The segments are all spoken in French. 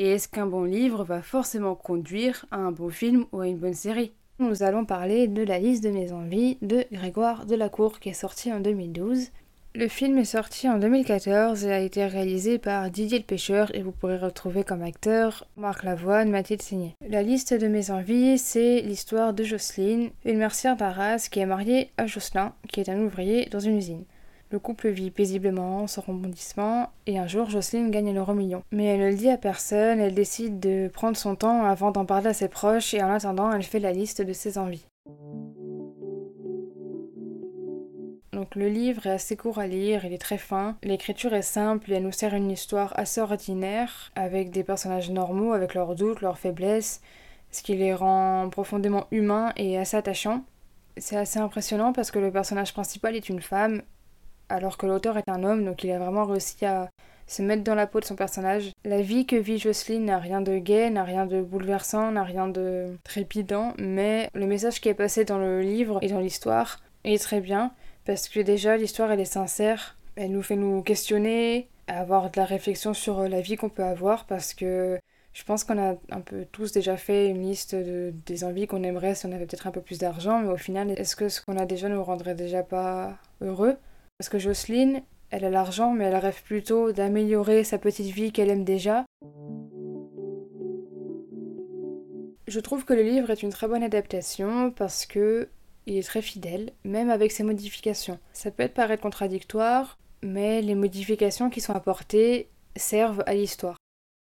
Et est-ce qu'un bon livre va forcément conduire à un bon film ou à une bonne série? Nous allons parler de La liste de mes envies de Grégoire Delacour qui est sorti en 2012. Le film est sorti en 2014 et a été réalisé par Didier le Pêcheur et vous pourrez retrouver comme acteur Marc Lavoine, Mathilde Signé. La liste de mes envies, c'est l'histoire de Jocelyne, une mercière d'Arras qui est mariée à Jocelyn, qui est un ouvrier dans une usine. Le couple vit paisiblement, sans rebondissement, et un jour Jocelyne gagne l'euro million. Mais elle ne le dit à personne, elle décide de prendre son temps avant d'en parler à ses proches, et en attendant, elle fait la liste de ses envies. Donc le livre est assez court à lire, il est très fin, l'écriture est simple et elle nous sert une histoire assez ordinaire, avec des personnages normaux, avec leurs doutes, leurs faiblesses, ce qui les rend profondément humains et assez attachants. C'est assez impressionnant parce que le personnage principal est une femme alors que l'auteur est un homme, donc il a vraiment réussi à se mettre dans la peau de son personnage. La vie que vit Jocelyne n'a rien de gai, n'a rien de bouleversant, n'a rien de trépidant, mais le message qui est passé dans le livre et dans l'histoire est très bien, parce que déjà l'histoire elle est sincère, elle nous fait nous questionner, avoir de la réflexion sur la vie qu'on peut avoir, parce que je pense qu'on a un peu tous déjà fait une liste de, des envies qu'on aimerait si on avait peut-être un peu plus d'argent, mais au final, est-ce que ce qu'on a déjà nous rendrait déjà pas heureux? Parce que Jocelyne, elle a l'argent, mais elle rêve plutôt d'améliorer sa petite vie qu'elle aime déjà. Je trouve que le livre est une très bonne adaptation parce que il est très fidèle, même avec ses modifications. Ça peut paraître contradictoire, mais les modifications qui sont apportées servent à l'histoire.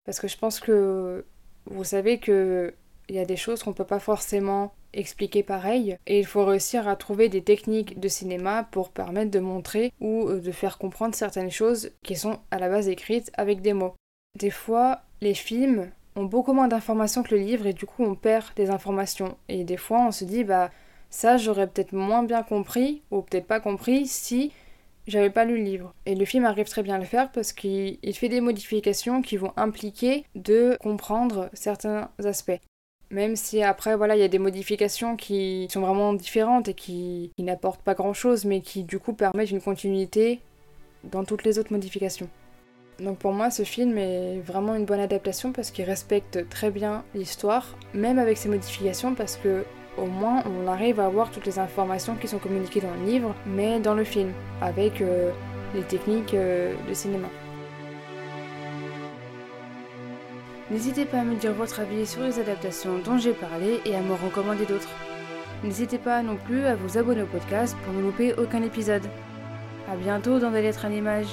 Parce que je pense que vous savez que il y a des choses qu'on peut pas forcément expliquer pareil et il faut réussir à trouver des techniques de cinéma pour permettre de montrer ou euh, de faire comprendre certaines choses qui sont à la base écrites avec des mots. Des fois, les films ont beaucoup moins d'informations que le livre et du coup on perd des informations et des fois on se dit bah ça j'aurais peut-être moins bien compris ou peut-être pas compris si j'avais pas lu le livre. Et le film arrive très bien à le faire parce qu'il fait des modifications qui vont impliquer de comprendre certains aspects. Même si après, voilà, il y a des modifications qui sont vraiment différentes et qui, n'apportent pas grand-chose, mais qui du coup permettent une continuité dans toutes les autres modifications. Donc pour moi, ce film est vraiment une bonne adaptation parce qu'il respecte très bien l'histoire, même avec ses modifications, parce que au moins on arrive à avoir toutes les informations qui sont communiquées dans le livre, mais dans le film, avec euh, les techniques euh, de cinéma. N'hésitez pas à me dire votre avis sur les adaptations dont j'ai parlé et à me recommander d'autres. N'hésitez pas non plus à vous abonner au podcast pour ne louper aucun épisode. A bientôt dans des lettres à l'image.